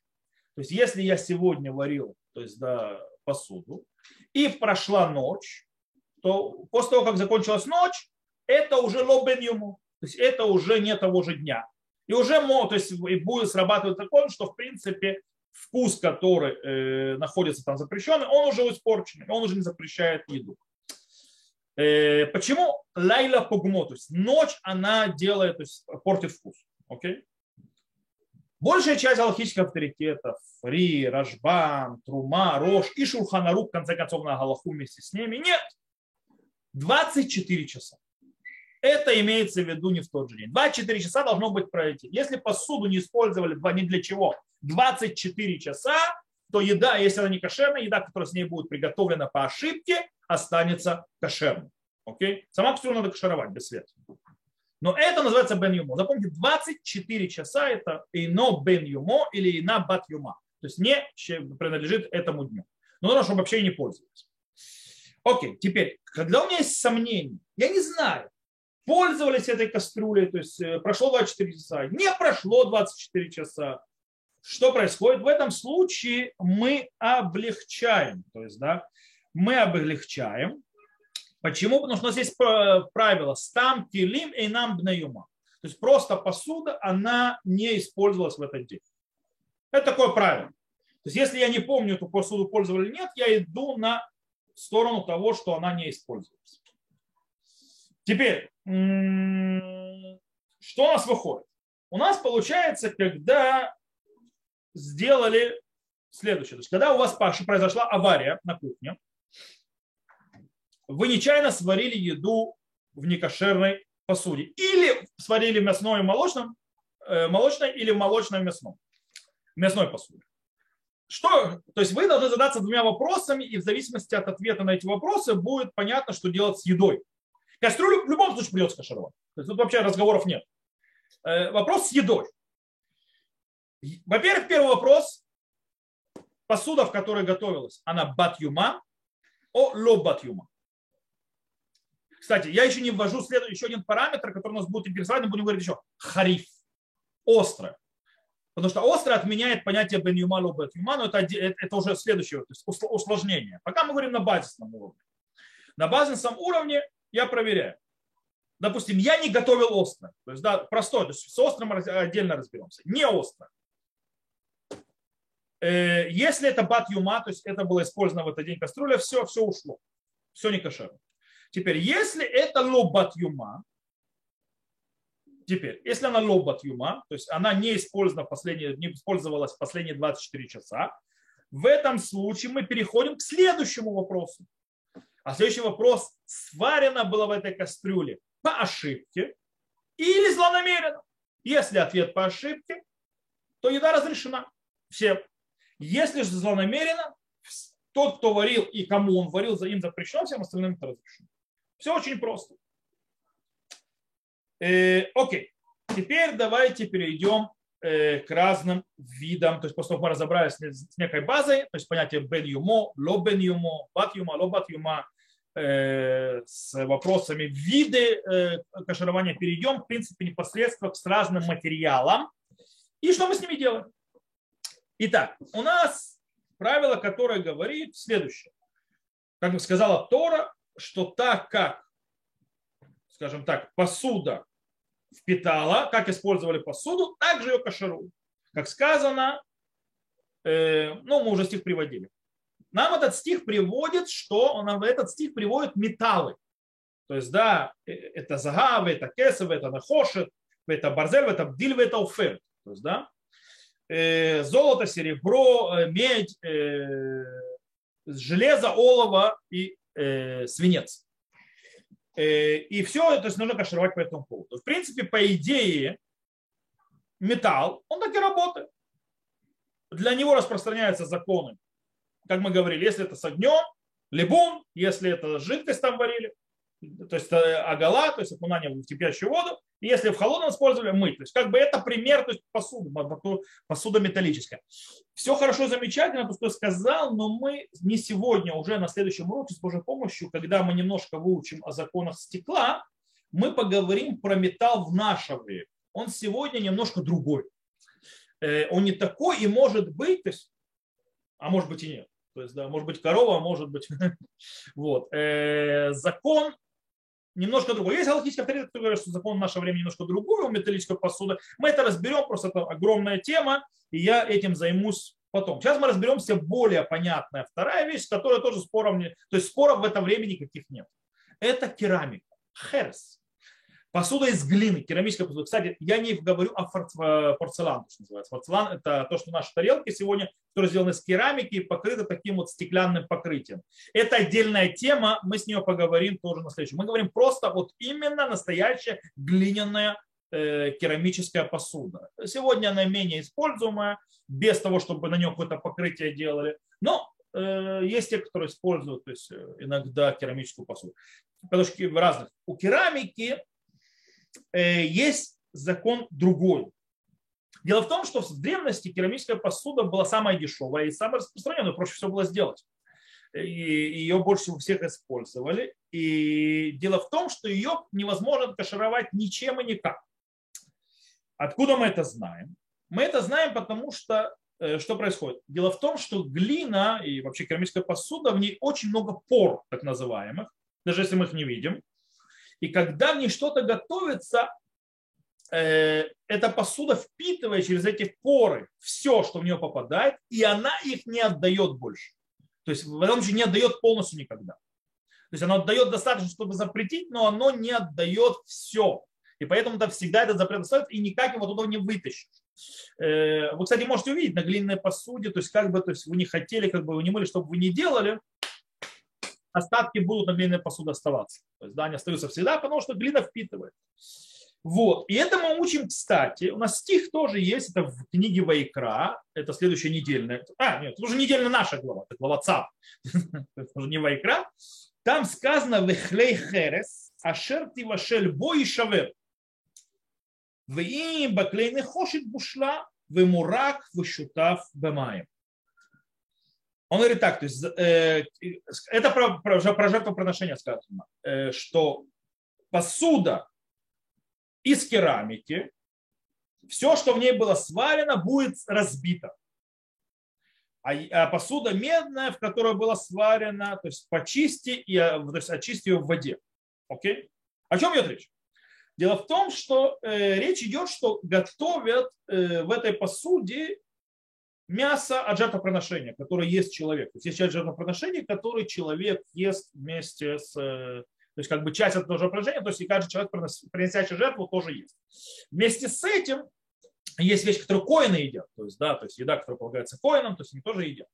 То есть если я сегодня варил то есть, да, посуду, и прошла ночь, то после того, как закончилась ночь, это уже лобен ему. То есть это уже не того же дня. И уже то есть, и будет срабатывать закон, что в принципе вкус, который э, находится там запрещенный, он уже испорчен, он уже не запрещает еду. Э, почему лайла пугмо, то есть ночь она делает, то есть портит вкус. Окей? Большая часть аллахических авторитетов, Ри, Рашбан, Трума, Рош и Шурханарук, в конце концов, на Галаху вместе с ними, нет. 24 часа. Это имеется в виду не в тот же день. 24 часа должно быть пройти. Если посуду не использовали ни для чего 24 часа, то еда, если она не кошерная, еда, которая с ней будет приготовлена по ошибке, останется кошерной. Окей? Сама кастрюля надо кашировать без света. Но это называется бен юмо. Запомните, 24 часа это ино бен юмо или ина бат юма. То есть не принадлежит этому дню. Но нужно, чтобы вообще не пользовались. Окей, теперь, когда у меня есть сомнения, я не знаю, пользовались этой кастрюлей, то есть э, прошло 24 часа, не прошло 24 часа. Что происходит? В этом случае мы облегчаем, то есть, да, мы облегчаем. Почему? Потому что у нас есть правило «стам килим и нам бнаюма». То есть просто посуда, она не использовалась в этот день. Это такое правило. То есть если я не помню, эту посуду пользовали или нет, я иду на сторону того, что она не используется. Теперь, что у нас выходит? У нас получается, когда сделали следующее. То есть, когда у вас произошла авария на кухне, вы нечаянно сварили еду в некошерной посуде. Или сварили мясное молочном, э, молочной или в молочном мясном. Мясной посуде. Что, то есть вы должны задаться двумя вопросами, и в зависимости от ответа на эти вопросы будет понятно, что делать с едой. Кастрюлю в любом случае придется кашировать. То есть тут вообще разговоров нет. Э, вопрос с едой. Во-первых, первый вопрос. Посуда, в которой готовилась, она батюма, о ло батюма. Кстати, я еще не ввожу следующий, еще один параметр, который нас будет интересовать, мы будем говорить еще. Хариф. Острое. Потому что острое отменяет понятие бен юма ло бет юма, но это, это уже следующее то есть усложнение. Пока мы говорим на базисном уровне. На базисном уровне я проверяю. Допустим, я не готовил острое. То есть, да, простое. То есть с острым отдельно разберемся. Не острое. Э, если это бат юма, то есть это было использовано в этот день кастрюля, все, все ушло. Все не кошерно. Теперь, если это лобат юма, теперь, если она лобат юма, то есть она не, использована последние, не использовалась в последние 24 часа, в этом случае мы переходим к следующему вопросу. А следующий вопрос, сварено было в этой кастрюле по ошибке или злонамеренно? Если ответ по ошибке, то еда разрешена всем. Если же злонамеренно, тот, кто варил и кому он варил, за им запрещено, всем остальным это разрешено. Все очень просто. Э, окей. Теперь давайте перейдем э, к разным видам. То есть после того, как мы разобрались с некой базой, то есть понятие бен юмо, ло бен юмо, бат юма, ло бат юма, э, с вопросами виды э, каширования перейдем, в принципе, непосредственно с разным материалам. И что мы с ними делаем? Итак, у нас правило, которое говорит следующее. Как сказала Тора, что так как, скажем так, посуда впитала, как использовали посуду, так же ее кашируют. Как сказано, э, ну, мы уже стих приводили. Нам этот стих приводит, что нам этот стих приводит металлы. То есть, да, э, это загав, это кесов, это нахошет, это барзель, это бдиль, это уфер. То есть, да, золото, серебро, э, медь, э, железо, олово и свинец. И все это нужно кашировать по этому поводу. В принципе, по идее, металл, он так и работает. Для него распространяются законы. Как мы говорили, если это с огнем, либун, если это жидкость там варили, то есть агала, то есть окунание в кипящую воду, если в холодном использовали, мыть. То есть как бы это пример, то есть посуда, посуда металлическая. Все хорошо, замечательно, то, что я сказал, но мы не сегодня, уже на следующем уроке с Божьей помощью, когда мы немножко выучим о законах стекла, мы поговорим про металл в наше время. Он сегодня немножко другой. Э, он не такой и может быть, то есть, а может быть и нет. То есть, да, может быть корова, а может быть... вот. Э, закон немножко другой. Есть галактический авторитет, который говорит, что закон в наше время немножко другой у металлической посуды. Мы это разберем, просто это огромная тема, и я этим займусь потом. Сейчас мы разберемся более понятная вторая вещь, которая тоже споров не... То есть споров в это время никаких нет. Это керамика. Херс. Посуда из глины, керамическая посуда. Кстати, я не говорю о порцелан, что называется. Порцелан – это то, что наши тарелки сегодня, которые сделаны из керамики и покрыты таким вот стеклянным покрытием. Это отдельная тема, мы с нее поговорим тоже на следующем. Мы говорим просто вот именно настоящая глиняная э, керамическая посуда. Сегодня она менее используемая, без того, чтобы на нее какое-то покрытие делали. Но э, есть те, которые используют то есть, э, иногда керамическую посуду. Потому что в разных. У керамики э, есть закон другой. Дело в том, что в древности керамическая посуда была самая дешевая и самая распространенная, проще всего было сделать. И ее больше всего всех использовали. И дело в том, что ее невозможно кашировать ничем и никак. Откуда мы это знаем? Мы это знаем, потому что э, что происходит? Дело в том, что глина и вообще керамическая посуда, в ней очень много пор, так называемых, даже если мы их не видим. И когда в ней что-то готовится, э, эта посуда впитывает через эти поры все, что в нее попадает, и она их не отдает больше. То есть в этом случае не отдает полностью никогда. То есть оно отдает достаточно, чтобы запретить, но оно не отдает все. И поэтому там всегда этот запрет остается, и никак его туда не вытащишь. Э, вы, кстати, можете увидеть на глиняной посуде, то есть как бы то есть вы не хотели, как бы вы не мыли, чтобы вы не делали, остатки будут на глиняной посуде оставаться. То есть да, они остаются всегда, потому что глина впитывает. Вот. И это мы учим, кстати, у нас стих тоже есть, это в книге Вайкра, это следующая недельная. А, нет, это уже недельная наша глава, это глава ЦАП, это уже не Вайкра. Там сказано «Вехлей херес, ашер тивашель бой шавер». ואם בכלי נחושת бушла, ומורק ושותף бемаем. Он говорит так, то есть э, это про, про, про жертвоприношение сказано, э, что посуда из керамики, все, что в ней было сварено, будет разбито. А, а посуда медная, в которой было сварено, то есть почисти, и, э, то есть очисти ее в воде. Окей? О чем идет речь? Дело в том, что э, речь идет, что готовят э, в этой посуде мясо от жертвоприношения, которое ест человек. То есть есть часть жертвоприношения, который человек ест вместе с... Э, то есть как бы часть этого жертвоприношения, то есть и каждый человек, приносящий жертву, тоже ест. Вместе с этим есть вещи, которые коины едят, то есть, да, то есть еда, которая полагается коинам, то есть они тоже едят.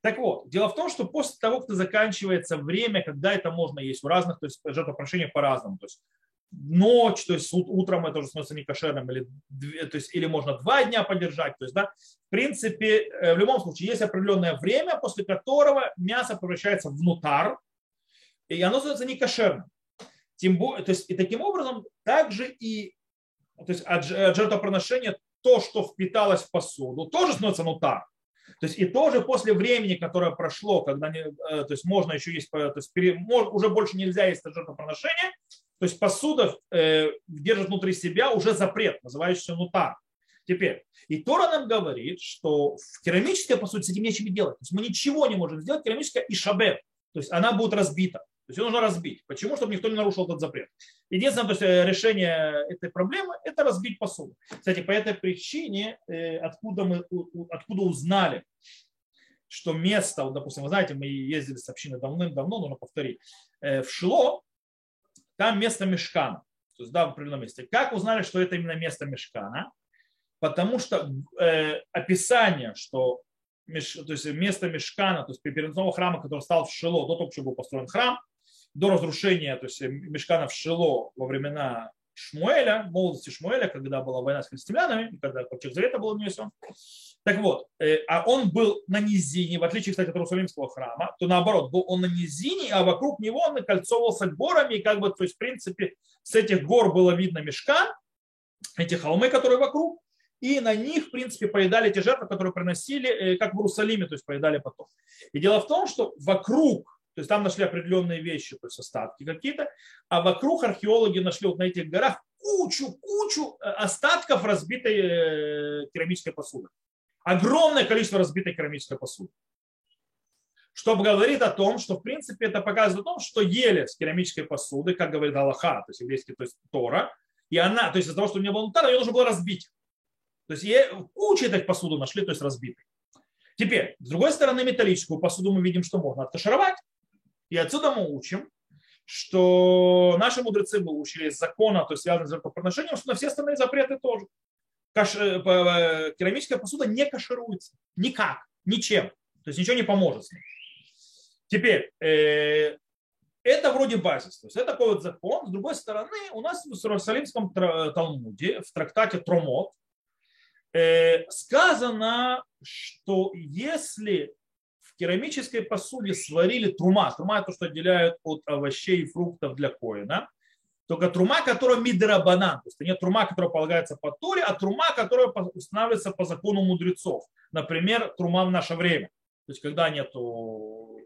Так вот, дело в том, что после того, как заканчивается время, когда это можно есть в разных, то есть жертвоприношениях по-разному, то есть ночь, то есть утром это уже становится некошерным, или, то есть, или можно два дня подержать. То есть, да, в принципе, э, в любом случае, есть определенное время, после которого мясо превращается в нутар, и оно становится некошерным. Тем более, то есть, и таким образом также и то есть от, жертвоприношения то, что впиталось в посуду, тоже становится нутар. То есть и тоже после времени, которое прошло, когда не, э, то есть можно еще есть, то есть уже больше нельзя есть жертвоприношение, то есть посуда э, держит внутри себя уже запрет, называющийся нутар. Теперь, и Тора нам говорит, что в керамической посуде с этим нечего делать. То есть мы ничего не можем сделать, керамическая и шабет. То есть она будет разбита. То есть ее нужно разбить. Почему? Чтобы никто не нарушил этот запрет. Единственное то есть, э, решение этой проблемы – это разбить посуду. Кстати, по этой причине, э, откуда мы откуда узнали, что место, вот, допустим, вы знаете, мы ездили с общиной давным-давно, нужно повторить, в Шло там место мешкана. То есть, да, в определенном месте. Как узнали, что это именно место мешкана? Потому что э, описание, что меш, то есть место мешкана, то есть переносного храма, который стал в Шило, до того, как был построен храм, до разрушения то есть, мешкана в Шило во времена Шмуэля, молодости Шмуэля, когда была война с христианами, когда Ковчег Завета был внесен. Так вот, э, а он был на низине, в отличие, кстати, от Иерусалимского храма, то наоборот, был он на низине, а вокруг него он накольцовывался горами, и как бы, то есть, в принципе, с этих гор было видно мешка, эти холмы, которые вокруг, и на них, в принципе, поедали те жертвы, которые приносили, э, как в Иерусалиме, то есть поедали потом. И дело в том, что вокруг то есть там нашли определенные вещи, то есть остатки какие-то, а вокруг археологи нашли вот на этих горах кучу, кучу э, остатков разбитой э, керамической посуды. Огромное количество разбитой керамической посуды. Что говорит о том, что в принципе это показывает о том, что ели с керамической посуды, как говорит Аллаха, то есть еврейский, то есть Тора, и она, то есть из-за того, что у нее был нутар, ее нужно было разбить. То есть кучу этой посуды нашли, то есть разбитой. Теперь, с другой стороны, металлическую посуду мы видим, что можно откашировать. И отсюда мы учим, что наши мудрецы выучили из закона, то есть связанного с жертвоприношением, что на все остальные запреты тоже. Каш... Э, э, керамическая посуда не кашируется. Никак. Ничем. То есть ничего не поможет с ней. Теперь, э, это вроде базис. То есть это такой вот закон. С другой стороны, у нас в Иерусалимском Талмуде, в трактате Тромот, сказано, что если керамической посуде сварили трума. Трума – это то, что отделяют от овощей и фруктов для коина. только трума, которая мидрабанан. То есть не трума, которая полагается по Торе, а трума, которая устанавливается по закону мудрецов. Например, трума в наше время. То есть когда нету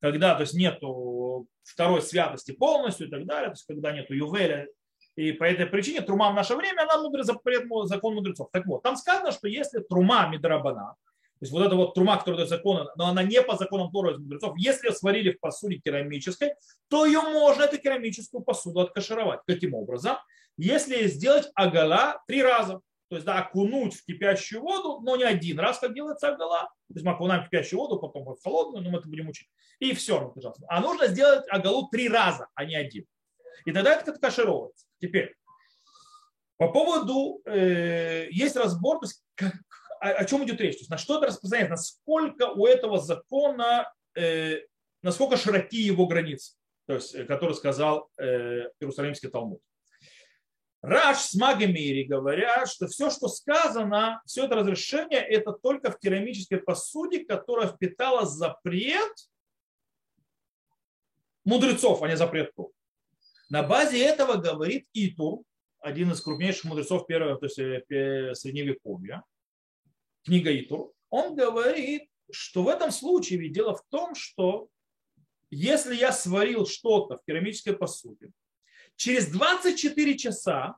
когда то есть нету второй святости полностью и так далее, то есть когда нету ювеля, и по этой причине трума в наше время, она мудрый закон мудрецов. Так вот, там сказано, что если трума мидрабана, есть вот эта вот трума, которая дает закон, но она не по законам Тора из мудрецов. Если сварили в посуде керамической, то ее можно, эту керамическую посуду, откашировать. Каким образом? Если сделать агала три раза. То есть да, окунуть в кипящую воду, но не один раз, как делается агала. То есть мы окунаем в кипящую воду, потом в холодную, но мы это будем учить. И все, пожалуйста. А нужно сделать агалу три раза, а не один. И тогда это кашировается. Теперь, по поводу, э, есть разбор, то есть как, о, чем идет речь, то есть на что это распространяется, насколько у этого закона, э, насколько широки его границы, то есть, э, который сказал э, Иерусалимский Талмуд. Раш с Магомири говорят, что все, что сказано, все это разрешение, это только в керамической посуде, которая впитала запрет мудрецов, а не запрет Тур. На базе этого говорит Итур, один из крупнейших мудрецов первого, то есть э, средневековья, книга Итур, он говорит, что в этом случае ведь дело в том, что если я сварил что-то в керамической посуде, через 24 часа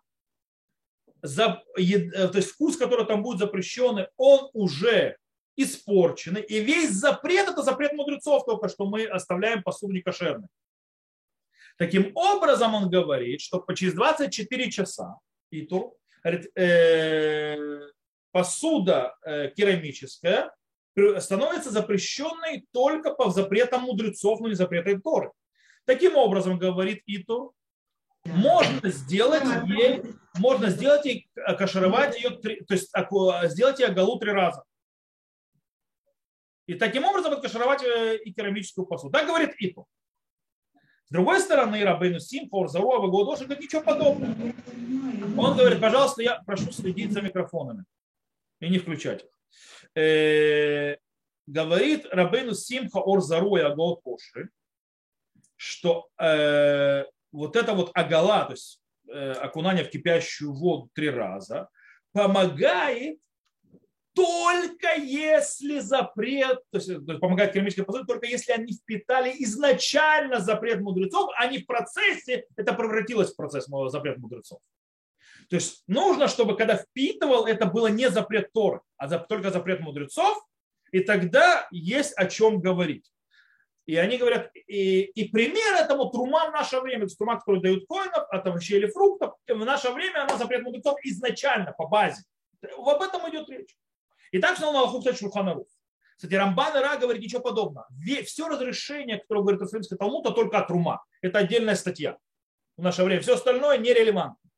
за, э, то есть вкус, который там будет запрещенный, он уже испорченный. И весь запрет, это запрет мудрецов только, что мы оставляем посуду некошерной. Таким образом, он говорит, что через 24 часа Итур, говорит, э, посуда э, керамическая становится запрещенной только по запретам мудрецов, но не запретам Торы. Таким образом, говорит Итур, можно сделать ей, можно сделать ей, кашировать ее, то есть сделать ей агалу три раза. И таким образом откашировать э, и керамическую посуду. Так говорит Итур. С другой стороны, Рабейну Симфор, Зарова, Годоша говорит, ничего подобного. Он говорит, пожалуйста, я прошу следить за микрофонами и не включать их. Э, говорит Рабейну Симха Ор Заруя Агол Коши, что э, вот это вот агала, то есть э, окунание в кипящую воду три раза, помогает только если запрет, то есть, то есть помогает керамической посуде, только если они впитали изначально запрет мудрецов, а не в процессе, это превратилось в процесс запрет мудрецов. То есть нужно, чтобы когда впитывал, это было не запрет Торы, а только запрет мудрецов, и тогда есть о чем говорить. И они говорят, и, и пример этому трума в наше время, то есть трума, которую дают коинов, от овощей или фруктов, в наше время она запрет мудрецов изначально, по базе. Об этом идет речь. И так на Аллаху кстати, Шурханарух. Кстати, Рамбан и Ра говорит ничего подобного. Все разрешение, которое говорит Исламский Талмуд, это только от Рума. Это отдельная статья в наше время. Все остальное нерелевантно.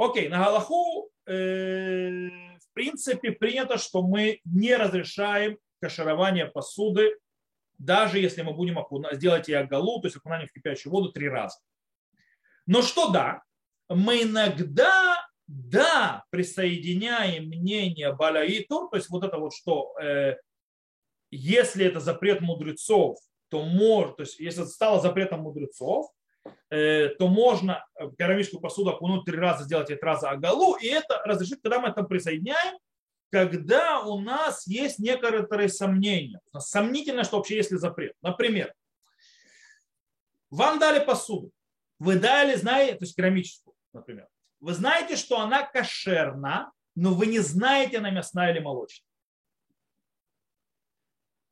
Окей, на Галаху э, в принципе принято, что мы не разрешаем каширование посуды, даже если мы будем окуна, сделать ее галу, то есть окунание в кипящую воду три раза. Но что да, мы иногда да, присоединяем мнение Баля то есть вот это вот, что э, если это запрет мудрецов, то может, то есть если это стало запретом мудрецов, то можно керамическую посуду окунуть три раза, сделать три раза агалу, и это разрешит, когда мы это присоединяем, когда у нас есть некоторые сомнения. Сомнительно, что вообще есть ли запрет. Например, вам дали посуду, вы дали, знаете, то есть керамическую, например, вы знаете, что она кошерна, но вы не знаете, она мясная или молочная.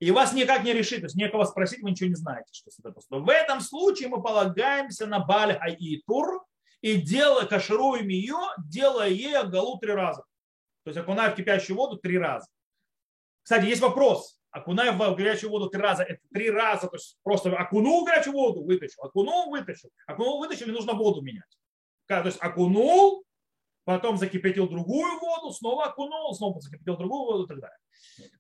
И вас никак не решит, то есть некого спросить, вы ничего не знаете, что это просто. В этом случае мы полагаемся на Баль и Тур и делая, кашируем ее, делая ей агалу три раза. То есть окуная в кипящую воду три раза. Кстати, есть вопрос. Окуная в горячую воду три раза, это три раза, то есть просто окунул в горячую воду, вытащил, окунул, вытащил, окунул, вытащил, и нужно воду менять то есть окунул, потом закипятил другую воду, снова окунул, снова закипятил другую воду и так далее.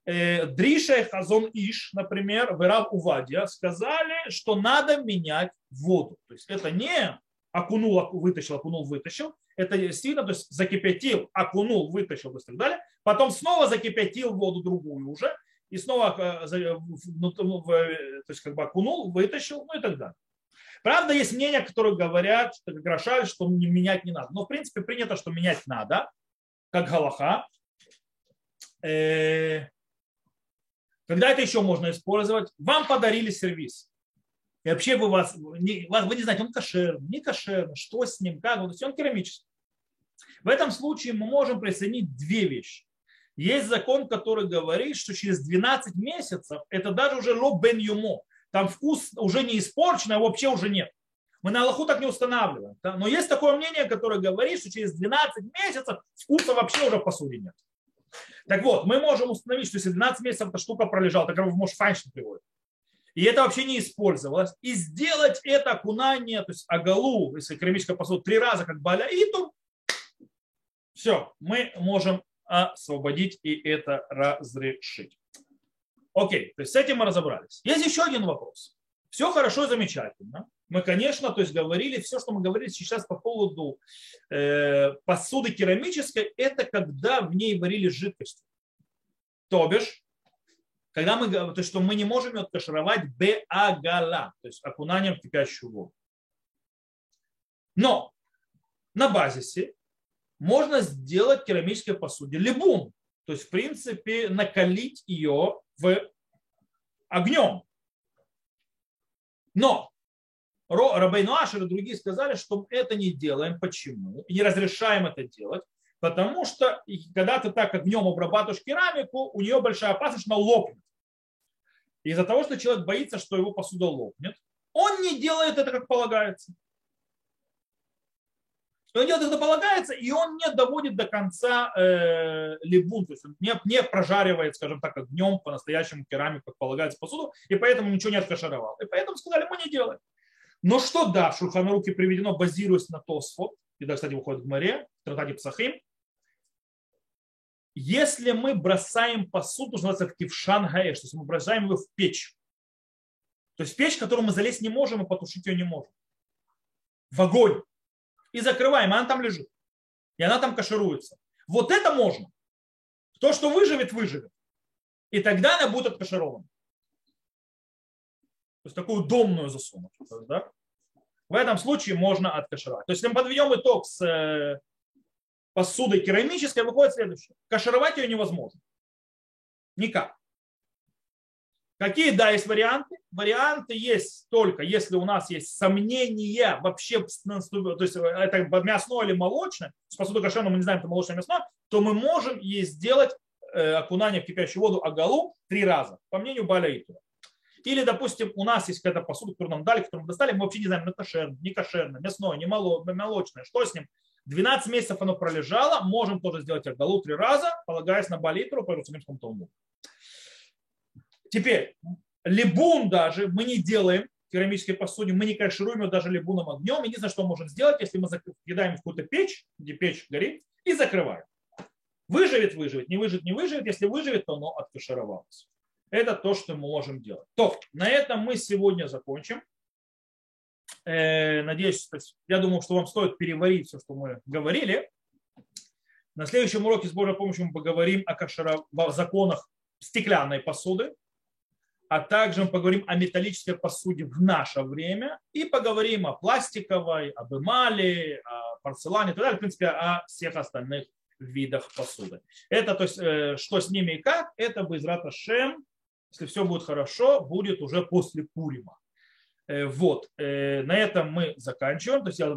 Э, Дриша и Хазон Иш, например, в Ирав Увадья сказали, что надо менять воду. То есть это не окунул, вытащил, окунул, вытащил. Это действительно, то есть закипятил, окунул, вытащил и так далее. Потом снова закипятил воду другую уже. И снова э, то есть как бы окунул, вытащил, ну и так далее. Правда, есть мнения, которые говорят, как Рошаль, что менять не надо. Но, в принципе, принято, что менять надо, как Галаха. Э, когда это еще можно использовать? Вам подарили сервис. И вообще вы, вас, не, вы не знаете, он кошерный, не кошерный, что с ним, как, он, он керамический. В этом случае мы можем присоединить две вещи. Есть закон, который говорит, что через 12 месяцев это даже уже ло бен юмо. Там вкус уже не испорчен, а вообще уже нет. Мы на Аллаху так не устанавливаем. Но есть такое мнение, которое говорит, что через 12 месяцев вкуса вообще уже в нет. Так вот, мы можем установить, что если 12 месяцев эта штука пролежала, так в может файншн приводит. И это вообще не использовалось. И сделать это окунание, то есть агалу, если керамическая посуда, три раза как баля, и то все, мы можем освободить и это разрешить. Окей, то есть с этим мы разобрались. Есть еще один вопрос. Все хорошо и замечательно. Мы, конечно, то есть говорили, все, что мы говорили сейчас по поводу э, посуды керамической, это когда в ней варили жидкость. То бишь, когда мы, то есть, что мы не можем ее откашировать беагала, то есть окунанием в кипящую воду. Но на базисе можно сделать керамической посуде либун. То есть, в принципе, накалить ее в огнем. Но Рабейну Ашер и другие сказали, что это не делаем. Почему? И не разрешаем это делать. Потому что когда ты так огнем обрабатываешь керамику, у нее большая опасность, что она лопнет. Из-за того, что человек боится, что его посуда лопнет, он не делает это, как полагается он делает это полагается, и он не доводит до конца э, либун, то есть он не, не прожаривает, скажем так, огнем по-настоящему керамику, как полагается, посуду, и поэтому ничего не откашаровал. И поэтому сказали, мы не делаем. Но что да, в Шурханаруке приведено, базируясь на Тосфот, и да, кстати, выходит в море, в Тратаде Псахим, если мы бросаем посуду, что называется в кившан гаэш, то есть мы бросаем его в печь, то есть печь, в которую мы залезть не можем и потушить ее не можем, в огонь, и закрываем, а она там лежит. И она там кашируется. Вот это можно. То, что выживет, выживет. И тогда она будет откаширована. То есть такую домную засунуть. Да? В этом случае можно откашировать. То есть, если мы подведем итог с э, посудой керамической, выходит следующее. Кашировать ее невозможно. Никак. Какие, да, есть варианты? Варианты есть только, если у нас есть сомнения вообще, то есть это мясное или молочное, посуду кошерного мы не знаем, это молочное мясное, то мы можем ей сделать э, окунание в кипящую воду агалу три раза, по мнению Баля Итура. Или, допустим, у нас есть какая-то посуда, которую нам дали, которую мы достали, мы вообще не знаем, это кошерное, не кошерное, мясное, не молочное, что с ним. 12 месяцев оно пролежало, можем тоже сделать агалу три раза, полагаясь на Балитру по Иерусалимскому Талмуду. Теперь, либун даже мы не делаем в керамической посуде, мы не кашируем его даже либуном огнем. Единственное, что можем сделать, если мы кидаем в какую-то печь, где печь горит, и закрываем. Выживет, выживет, не выживет, не выживет. Если выживет, то оно откашировалось. Это то, что мы можем делать. То, на этом мы сегодня закончим. Э, надеюсь, я думаю, что вам стоит переварить все, что мы говорили. На следующем уроке с Божьей помощью мы поговорим о кашера... законах стеклянной посуды а также мы поговорим о металлической посуде в наше время и поговорим о пластиковой, об эмали, о порцелане и так далее, в принципе, о всех остальных видах посуды. Это, то есть, э, что с ними и как, это бы из Шем, если все будет хорошо, будет уже после Пурима. Э, вот, э, на этом мы заканчиваем. То есть я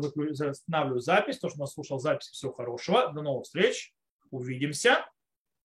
останавливаю запись, то, что нас слушал запись. Всего хорошего. До новых встреч. Увидимся.